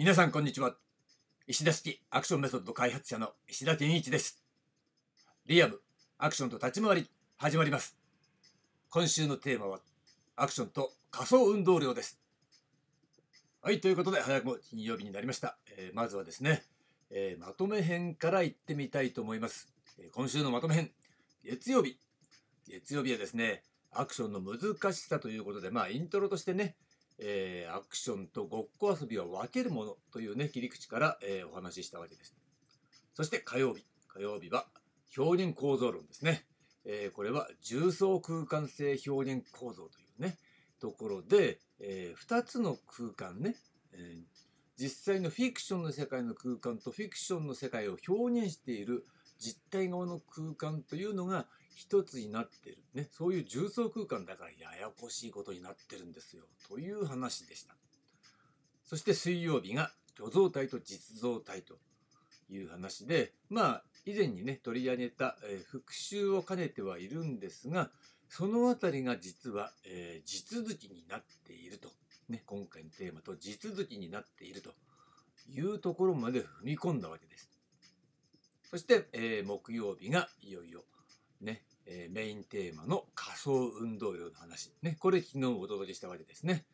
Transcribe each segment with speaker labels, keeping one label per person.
Speaker 1: 皆さんこんにちは。石田式アクションメソッド開発者の石田健一です。リアムアクションと立ち回り始まります。今週のテーマはアクションと仮想運動量です。はいということで早くも金曜日になりました、えー、まずはですね、えー、まとめ編からいってみたいと思います、えー、今週のまとめ編月曜日。月曜日はですねアクションの難しさということでまあイントロとしてねえー、アクションとごっこ遊びを分けるものというね、切り口から、えー、お話ししたわけです。そして火曜日。火曜日は表現構造論ですね。えー、これは重層空間性表現構造というね、ところで、え2つの空間ね、え実際のフィクションの世界の空間とフィクションの世界を表現している実体側の空間というのが一つになってる、ね、そういう重層空間だからややこしいことになってるんですよ。という話でした。そして水曜日が虚像体と実像体という話でまあ以前にね取り上げた、えー、復習を兼ねてはいるんですがその辺りが実は、えー、地続きになっていると、ね、今回のテーマと地続きになっているというところまで踏み込んだわけです。そして、えー、木曜日がいよいよね、えー、メインテーマの仮想運動量の話。ね、これ昨日お届けしたわけですね。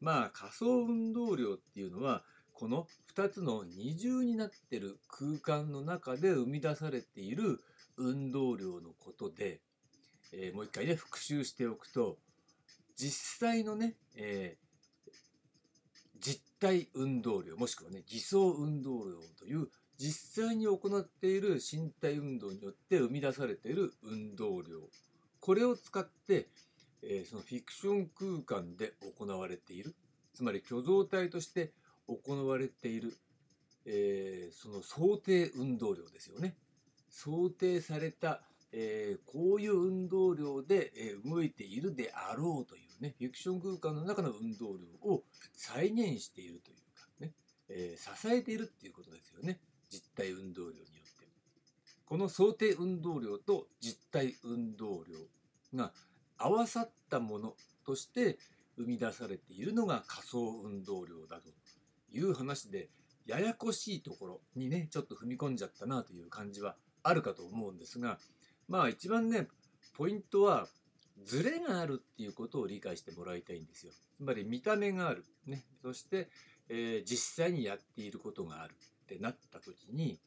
Speaker 1: まあ仮想運動量っていうのは、この2つの二重になってる空間の中で生み出されている運動量のことで、えー、もう一回ね、復習しておくと、実際のね、えー、実体運動量、もしくはね、偽装運動量という実際に行っている身体運動によって生み出されている運動量。これを使って、えー、そのフィクション空間で行われている。つまり虚像体として行われている、えー、その想定運動量ですよね。想定された、えー、こういう運動量で、え動いているであろうというねフィクション空間の中の運動量を再現しているというかね、え支えているっていうことですよね。実体運動量によってこの想定運動量と実体運動量が合わさったものとして生み出されているのが仮想運動量だという話でややこしいところにねちょっと踏み込んじゃったなという感じはあるかと思うんですがまあ一番ねポイントはズレがあるっていうことを理解してもらいたいんですよ。つまり見た目がある、ね、そして、えー、実際にやっていることがある。ってなった時に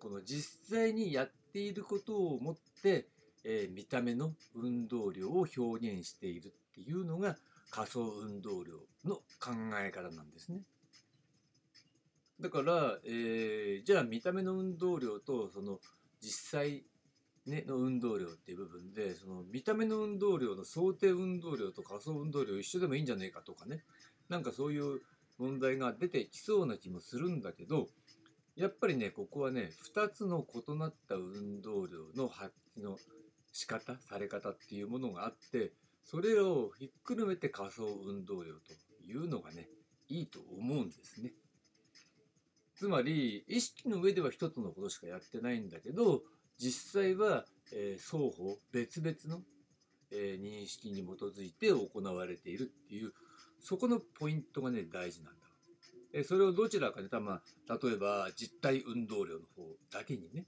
Speaker 1: この実際にやっていることをもって、えー、見た目の運動量を表現しているっていうのが仮想運動量の考え方なんですね。だから、えー、じゃあ見た目の運動量とその実際、ね、の運動量っていう部分でその見た目の運動量の想定運動量と仮想運動量一緒でもいいんじゃねえかとかねなんかそういう問題が出てきそうな気もするんだけどやっぱりねここはね2つの異なった運動量の発揮の仕方され方っていうものがあってそれをひっくるめて仮想運動量というのがねいいと思うんですね。つまり意識の上では一つのことしかやってないんだけど実際は、えー、双方別々の、えー、認識に基づいて行われているっていうそこのポイントがね大事なんだ。えそれをどちらかで、ま、例えば実体運動量の方だけにね、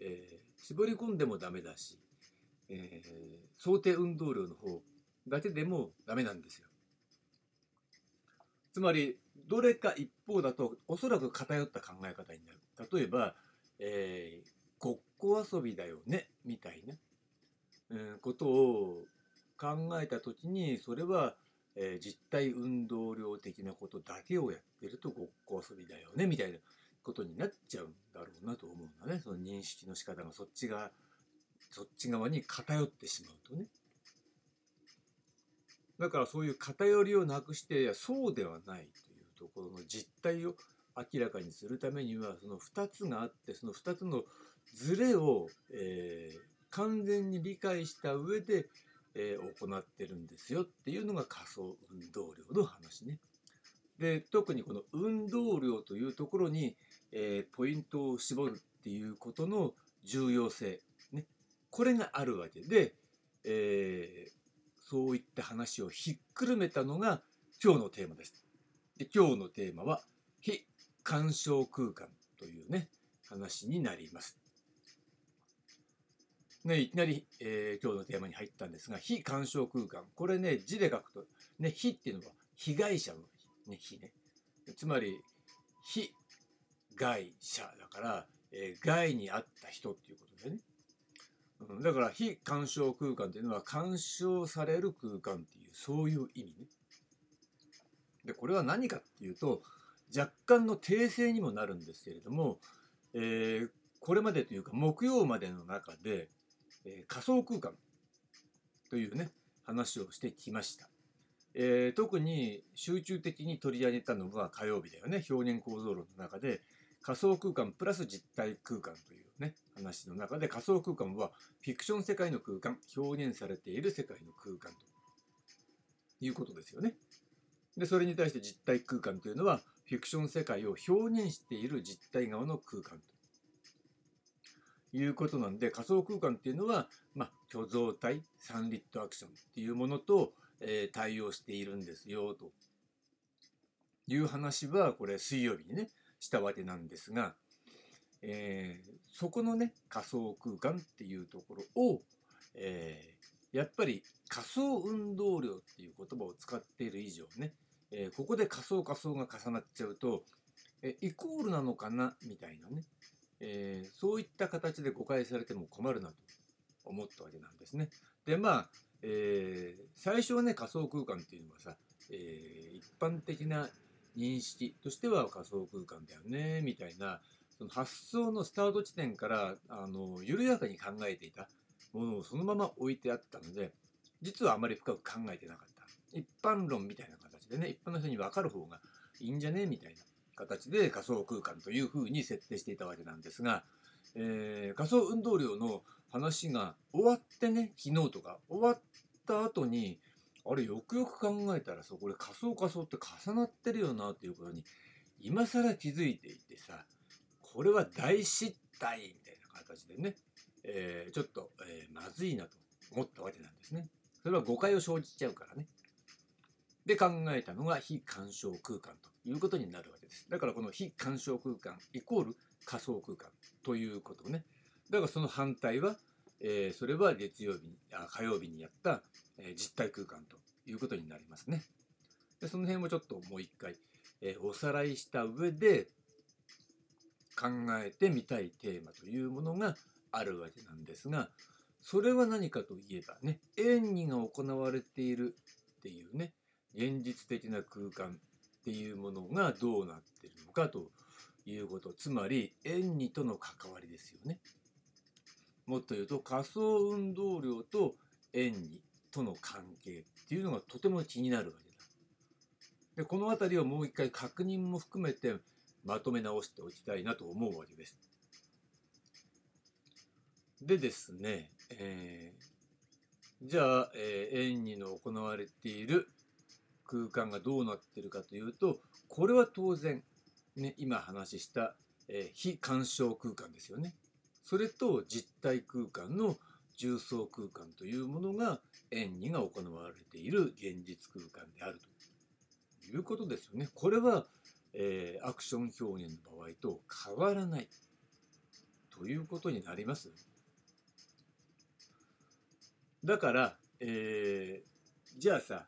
Speaker 1: えー、絞り込んでもダメだし、えー、想定運動量の方だけでもダメなんですよ。つまりどれか一方だとおそらく偏った考え方になる。例えば、えー、ごっこ遊びだよねみたいな、えー、ことを考えた時にそれはえー、実体運動量的なことだけをやってるとごっこ遊びだよねみたいなことになっちゃうんだろうなと思うんだね。その認識の仕方がそっちがそっち側に偏ってしまうとね。だからそういう偏りをなくしていやそうではないというところの実態を明らかにするためにはその2つがあってその2つのズレを、えー、完全に理解した上でえー、行ってるんですよっていうのが仮想運動量の話ね。で特にこの運動量というところに、えー、ポイントを絞るっていうことの重要性、ね、これがあるわけで、えー、そういった話をひっくるめたのが今日のテーマです。で今日のテーマは非干渉空間というね話になります。ね、いきなり、えー今日のテーマに入ったんですが非干渉空間これね字で書くとね非っていうのは被害者のね非ねつまり非害者だから、えー害に遭った人っていうことだよね。うん、だから非干渉空間っていうのは干渉される空間っていうそういう意味ね。でこれは何かっていうと若干の訂正にもなるんですけれども、えーこれまでというか木曜までの中で、えー仮想空間というね話をしてきました。えー特に集中的に取り上げたのは火曜日だよね表現構造論の中で仮想空間プラス実体空間というね話の中で仮想空間はフィクション世界の空間表現されている世界の空間ということですよね。でそれに対して実体空間というのはフィクション世界を表現している実体側の空間ということなんで仮想空間っていうのは、まあ、虚像体サンリットアクションっていうものと、えー対応しているんですよと。いう話はこれ水曜日にねしたわけなんですが、えーそこのね仮想空間っていうところを、えーやっぱり仮想運動量っていう言葉を使っている以上ね、えーここで仮想仮想が重なっちゃうと、えイコールなのかなみたいなね、えーそういった形で誤解されても困るなと思ったわけなんですね。でまあ、えー最初はね仮想空間っていうのはさ、えー一般的な認識としては仮想空間だよねみたいなその発想のスタート地点からあの緩やかに考えていたものをそのまま置いてあったので実はあまり深く考えてなかった一般論みたいな形でね一般の人に分かる方がいいんじゃねみたいな形で仮想空間というふうに設定していたわけなんですが、えー仮想運動量の話が終わってね昨日とか終わった後にあれよくよく考えたらさこれ仮想仮想って重なってるよなっていうことに今更気づいていてさこれは大失態みたいな形でね、えーちょっと、えーまずいなと思ったわけなんですね。それは誤解を生じちゃうからね。で考えたのが非干渉空間ということになるわけです。だからこの非干渉空間イコール仮想空間ということね。だからその反対は、えーそれは月曜日にあ火曜日にやった、えー実体空間ということになりますね。でその辺をちょっともう一回、えーおさらいした上で考えてみたいテーマというものがあるわけなんですがそれは何かといえばね演技が行われているっていうね現実的な空間っていうものがどうなってるのかということつまり演技との関わりですよね。もっと言うと仮想運動量と演技との関係っていうのがとても気になるわけだ。でこの辺りをもう一回確認も含めてまとめ直しておきたいなと思うわけです。でですね、えーじゃあ、えーの行われている空間がどうなってるかというとこれは当然、ね、今話した、えー非干渉空間ですよね。それと実体空間の重層空間というものが演技が行われている現実空間であるということですよね。これは、えーアクション表現の場合と変わらないということになります。だから、えーじゃあさ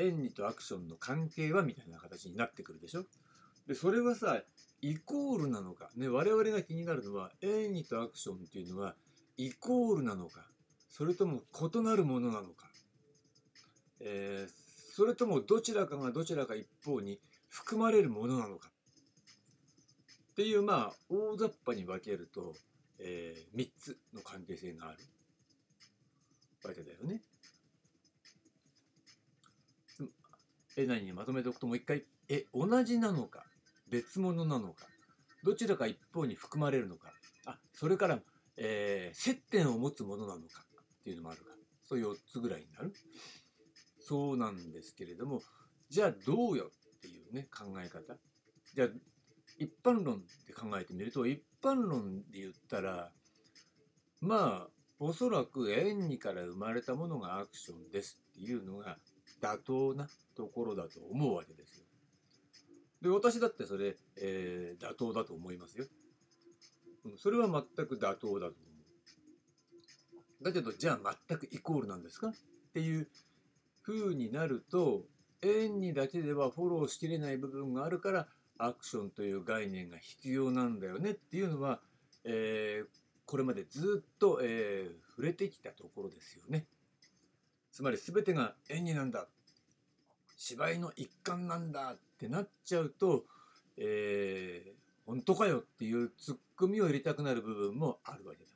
Speaker 1: 演技とアクションの関係はみたいな形になってくるでしょ？でそれはさイコールなのか、ね、我々が気になるのは演技とアクションっていうのはイコールなのか。それとも異なるものなのか、えーそれともどちらかがどちらか一方に含まれるものなのか。っていうまあ大雑把に分けると、え3つの関係性があるわけだよね。つえ何にまとめておくともう一回。え同じなのか別物なのかどちらか一方に含まれるのか。あそれから、えー接点を持つものなのかっていうのもあるか。そう4つぐらいになる。そうなんですけれどもじゃあどうよっていうね考え方。じゃあ一般論で考えてみると一般論で言ったらまあおそらく演技から生まれたものがアクションですっていうのが妥当なところだと思うわけですよ。で私だってそれ、えー、妥当だと思いますよ。それは全く妥当だと思う。だけどじゃあ全くイコールなんですか？っていう風になると円にだけではフォローしきれない部分があるからアクションという概念が必要なんだよねっていうのは、えー、これまでずっと、えー、触れてきたところですよね。つまり全てが演技なんだ芝居の一環なんだってなっちゃうと、えー、本当かよっていうツッコミを入れたくなる部分もあるわけだ。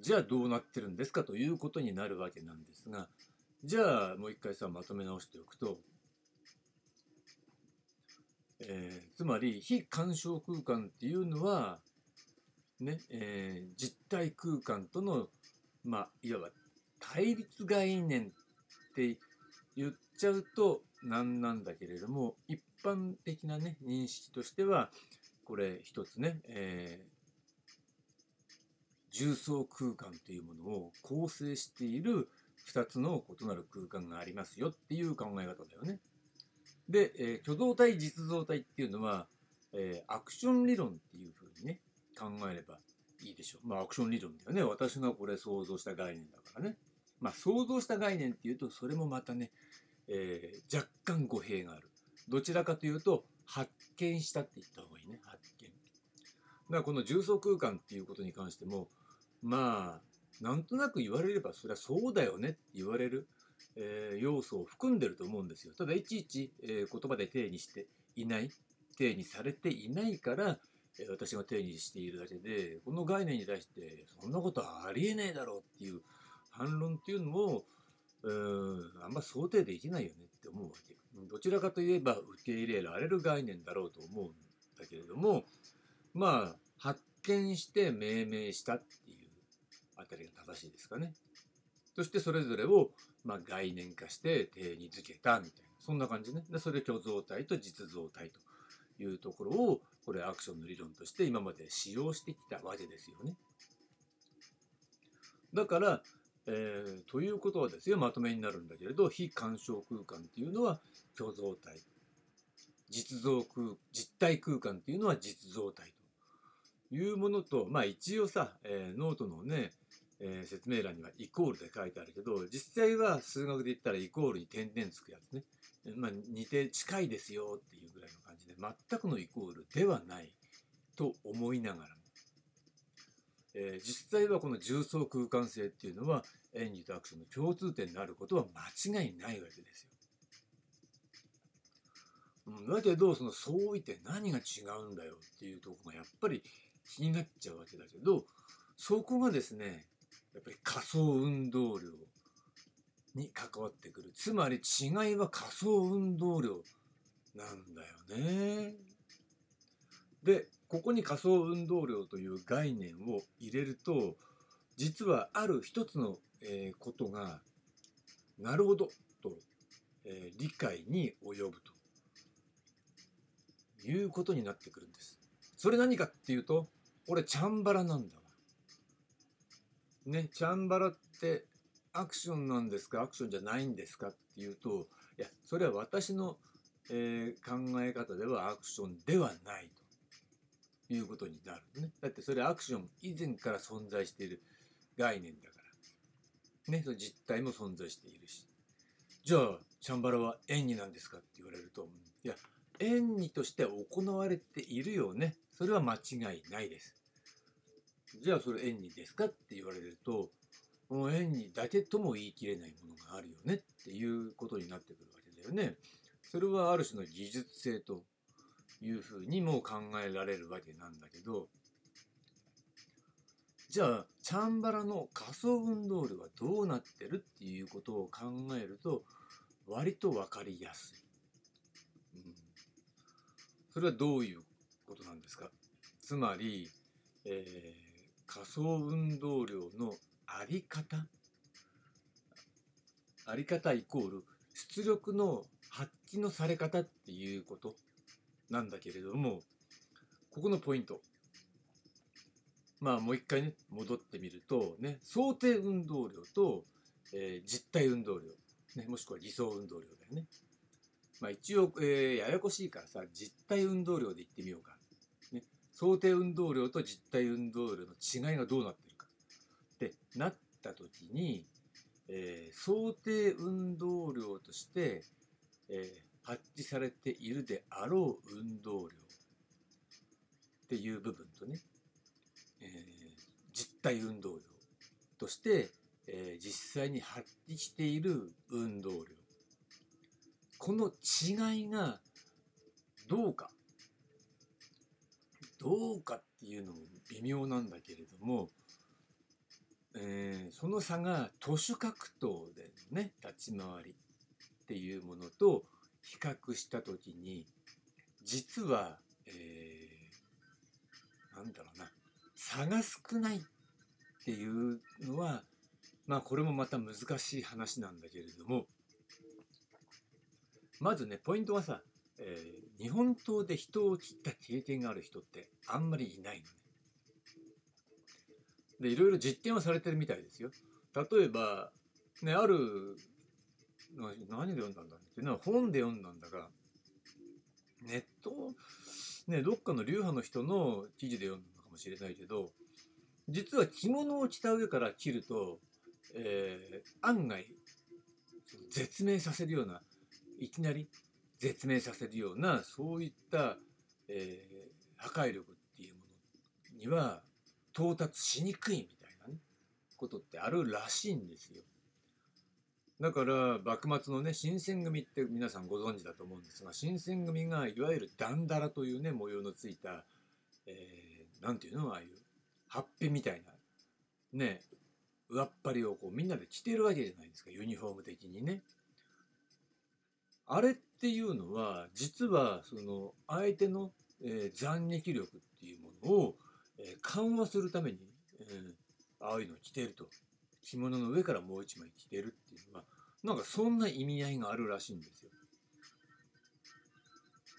Speaker 1: じゃあどうなってるんですかということになるわけなんですがじゃあもう一回さまとめ直しておくと、えー、つまり非干渉空間っていうのはね、えー、実体空間とのまあいわば対立概念って言っちゃうとなんなんだけれども一般的なね認識としてはこれ一つね、えー、重層空間というものを構成している2つの異なる空間がありますよっていう考え方だよね。で、えー、虚像体実像体っていうのは、えー、アクション理論っていうふうにね考えればいいでしょう。まあアクション理論だよね。私がこれ想像した概念だからね。まあ想像した概念っていうとそれもまたね、えー、若干語弊がある。どちらかというと発見したって言った方がいいね。発見。だからこの重層空間っていうことに関してもまあなんとなく言われればそれはそうだよねって言われる、えー、要素を含んでると思うんですよ。ただいちいち、えー、言葉で定義していない定義されていないから、え、私が定義しているだけでこの概念に対してそんなことはありえないだろうっていう反論っていうのもうんあんま想定できないよねって思うわけ。どちらかといえば受け入れられる概念だろうと思うんだけれどもまあ発見して命名したっていうあたりが正しいですかね。そしてそれぞれを、まあ、概念化して定義づけたみたいなそんな感じね。でそれ虚像体と実像体というところをこれアクションの理論として今まで使用してきたわけですよね。だから、えー、ということはですよまとめになるんだけれど非干渉空間っていうのは虚像体。実像空実体空間っていうのは実像体というものとまあ一応さ、えー、ノートのねえー、説明欄にはイコールで書いてあるけど実際は数学で言ったらイコールに点々つくやつね、まあ、似て近いですよっていうぐらいの感じで全くのイコールではないと思いながらも、えー、実際はこの重層空間性っていうのは演技とアクションの共通点になることは間違いないわけですよ。うん、だけどその相違点何が違うんだよっていうとこがやっぱり気になっちゃうわけだけどそこがですねやっぱり仮想運動量に関わってくるつまり違いは仮想運動量なんだよね。でここに仮想運動量という概念を入れると実はある一つの、え、ことがなるほどと、え、理解に及ぶということになってくるんです。それ何かっていうとこれチャンバラなんだわ。ね、チャンバラってアクションなんですか？アクションじゃないんですかっていうといやそれは私の、え、考え方ではアクションではないと。いうことになるね。だってそれアクション以前から存在している概念だから。ねその実態も存在しているし。じゃあチャンバラは演技なんですかって言われるといや演技として行われているよね。それは間違いないです。じゃあそれ縁にですかって言われるとこの縁にだけとも言い切れないものがあるよねっていうことになってくるわけだよね。それはある種の技術性というふうにも考えられるわけなんだけどじゃあチャンバラの仮想運動量はどうなってるっていうことを考えると割と分かりやすい。うん、それはどういうことなんですか？つまり、えー仮想運動量のあり方？あり方イコール出力の発揮のされ方っていうこと？なんだけれどもここのポイント。まあもう一回ね戻ってみるとね想定運動量と、えー、実体運動量、ね、もしくは理想運動量だよね。まあ、一応、えー、ややこしいからさ実体運動量で言ってみようか、ね、想定運動量と実体運動量の違いがどうなってるか。ってなった時に、えー、想定運動量として、えー、発揮されているであろう運動量っていう部分とね、えー、実体運動量として、えー、実際に発揮している運動量。この違いがどうか。どうかっていうのも微妙なんだけれども、えー、その差が都市格闘でのね立ち回りっていうものと比較した時に実は、えー、なんだろうな差が少ないっていうのはまあこれもまた難しい話なんだけれどもまずね、ポイントはさ、えー、日本刀で人を切った経験がある人ってあんまりいないのね。で、いろいろ実験はされてるみたいですよ。例えば、ね、ある、何で読んだんだっていうのは本で読んだんだが、ネット、ね、どっかの流派の人の記事で読んだのかもしれないけど、実は着物を着た上から切ると、えー、案外、絶命させるようないきなり絶命させるようなそういった、えー、破壊力っていうものには到達しにくいみたいなねことってあるらしいんですよ。だから幕末のね新選組って皆さんご存知だと思うんですが新選組がいわゆるだんだらというね模様のついた、えー、ていうのああいうハッピみたいなね上っ張りをこうみんなで着てるわけじゃないですかユニフォーム的にね。あれっていうのは実はその相手の、えー、斬撃力っていうものを、えー、緩和するために、えー、ああいうのを着てると着物の上からもう一枚着てるっていうのはなんかそんな意味合いがあるらしいんですよ。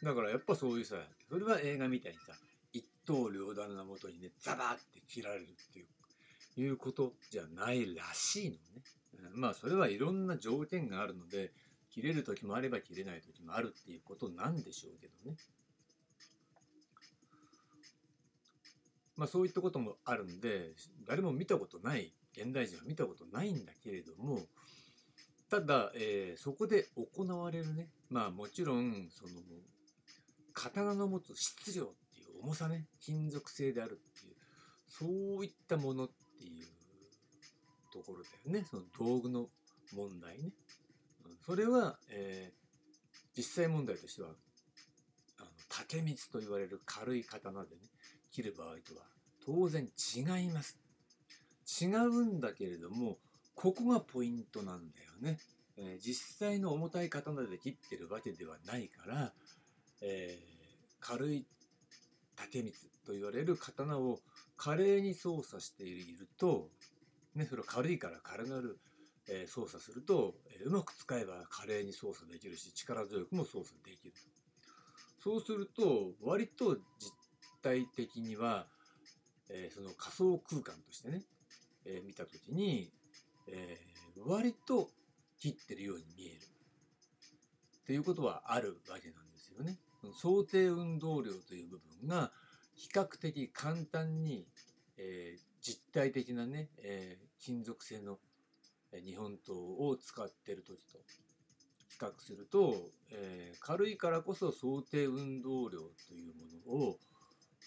Speaker 1: だからやっぱそういうさそれは映画みたいにさ一刀両断なもとにねザバーって切られるっていういうことじゃないらしいのね。まあそれはいろんな条件があるので切れる時もあれば切れない時もあるっていうことなんでしょうけどね。まあそういったこともあるんで誰も見たことない現代人は見たことないんだけれどもただ、えー、そこで行われるねまあもちろんその刀の持つ質量っていう重さね金属製であるっていうそういったものっていうところだよねその道具の問題ね。それは、えー、実際問題としてはあの竹光と言われる軽い刀でね切る場合とは当然違います違うんだけれどもここがポイントなんだよね、えー、実際の重たい刀で切ってるわけではないから、えー、軽い竹光と言われる刀を華麗に操作していると、ね、それは軽いから軽々えー、操作すると、えー、うまく使えば華麗に操作できるし力強くも操作できる。そうすると割と実体的には、えー、その仮想空間としてね、え見た時に、え割と切ってるように見えるっていうことはあるわけなんですよね。想定運動量という部分が比較的簡単に、え実体的なね、え金属製の日本刀を使ってる時と比較すると、えー、軽いからこそ想定運動量というものを、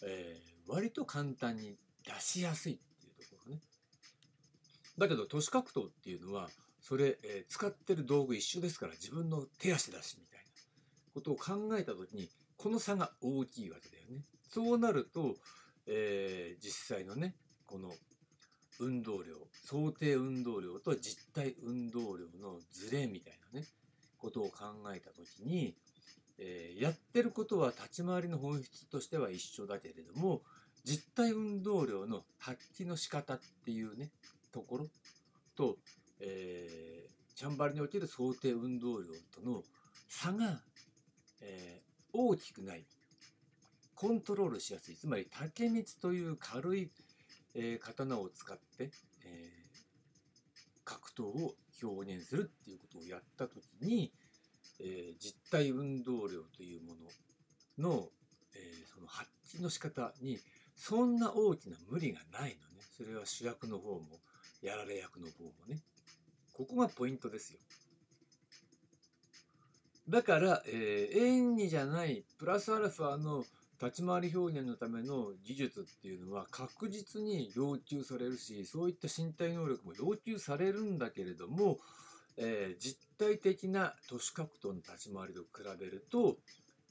Speaker 1: えー、割と簡単に出しやすいっ。だけど都市格闘っていうのはそれ、えー、使ってる道具一緒ですから自分の手足だしみたいなことを考えた時にこの差が大きいわけだよね。そうなると、えー、実際のねこの運動量想定運動量と実体運動量のズレみたいなねことを考えた時に、えー、やってることは立ち回りの本質としては一緒だけれども実体運動量の発揮の仕方っていうねところと、えー、チャンバルにおける想定運動量との差が、えー、大きくないコントロールしやすいつまり竹光という軽いえー、刀を使って、え、格闘を表現するっていうことをやった時に、え、実体運動量というものの、え、その発揮の仕方にそんな大きな無理がないのね。それは主役の方もやられ役の方もね。ここがポイントですよ。だから、えー、演技じゃないプラスアルファの立ち回り表現のための技術っていうのは確実に要求されるしそういった身体能力も要求されるんだけれども、えー、実体的な都市格闘の立ち回りと比べると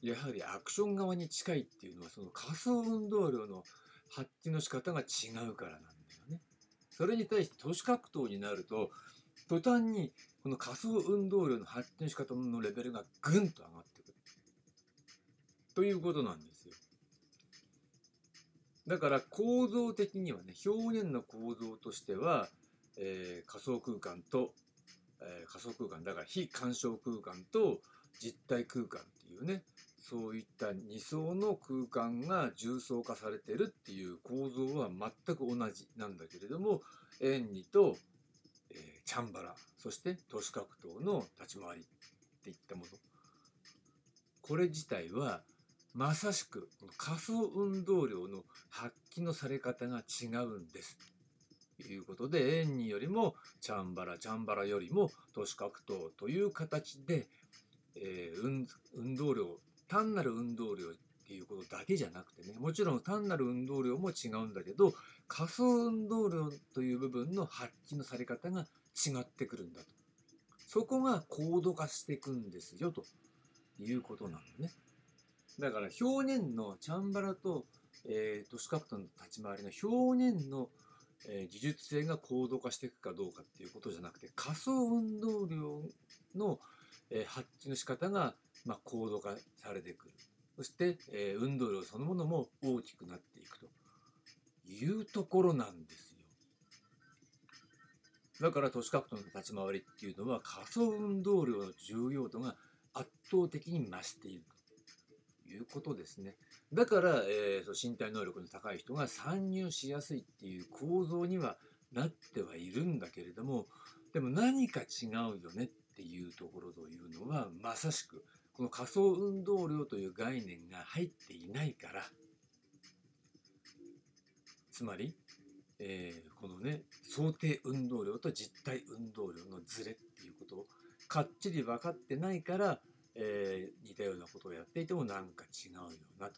Speaker 1: やはりアクション側に近いっていうのはその仮想運動量の発揮の仕方が違うからなんだよね。それに対して都市格闘になると途端にこの仮想運動量の発揮の仕方のレベルがぐんと上がってくる。ということなんですよ。だから構造的にはね表現の構造としては、えー、仮想空間と、えー、仮想空間だから非干渉空間と実体空間っていうねそういった2層の空間が重層化されてるっていう構造は全く同じなんだけれども円2と、えー、チャンバラそして都市格闘の立ち回りっていったものこれ自体はまさしく仮想運動量の発揮のされ方が違うんです。ということで円2よりもチャンバラチャンバラよりも都市格闘という形で、えー、運動量単なる運動量っていうことだけじゃなくてねもちろん単なる運動量も違うんだけど仮想運動量という部分の発揮のされ方が違ってくるんだと。そこが高度化していくんですよということなのね。だから表現のチャンバラと、えー、都市格闘の立ち回りの表現の、えー、技術性が高度化していくかどうかっていうことじゃなくて仮想運動量の、えー、発揮の仕方がまあ、高度化されてくる。そして、えー、運動量そのものも大きくなっていくというところなんですよ。だから都市格闘の立ち回りっていうのは仮想運動量の重要度が圧倒的に増しているということですね。だから、えー、そ身体能力の高い人が参入しやすいっていう構造にはなってはいるんだけれどもでも何か違うよねっていうところというのはまさしくこの仮想運動量という概念が入っていないからつまり、えー、このね想定運動量と実体運動量のズレっていうことをかっちり分かってないから、えー、似たようなことをやっていてもなんか違うよなと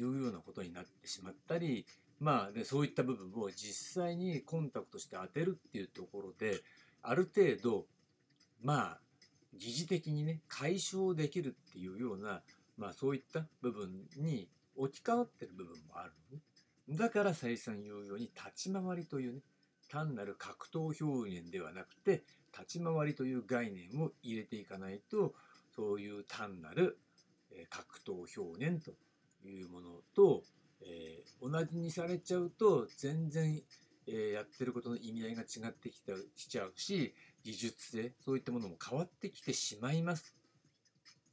Speaker 1: いうようなことになってしまったりまあでそういった部分を実際にコンタクトして当てるっていうところである程度まあ疑似的にね解消できるっていうような、まあ、そういった部分に置き換わってる部分もあるのね。だから再三言うように立ち回りというね単なる格闘表現ではなくて立ち回りという概念を入れていかないとそういう単なる格闘表現というものと、えー、同じにされちゃうと全然、えー、やってることの意味合いが違ってきちゃうし技術性そういったものも変わってきてしまいます。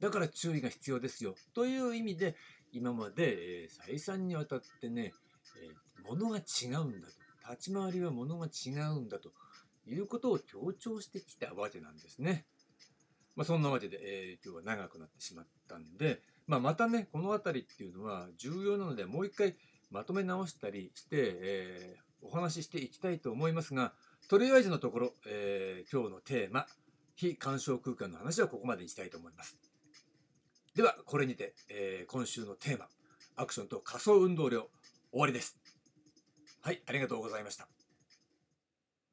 Speaker 1: だから注意が必要ですよ。という意味で今まで、えー、再三にわたってね、えー、物が違うんだと。立ち回りは物が違うんだということを強調してきたわけなんですね。まあ、そんなわけで、えー、今日は長くなってしまったんで、まあ、またねこの辺りっていうのは重要なのでもう一回まとめ直したりして、えー、お話ししていきたいと思いますがとりあえずのところ、えー、今日のテーマ、非干渉空間の話はここまでにしたいと思います。では、これにて、えー、今週のテーマ、アクションと仮想運動量、終わりです。はい、ありがとうございました。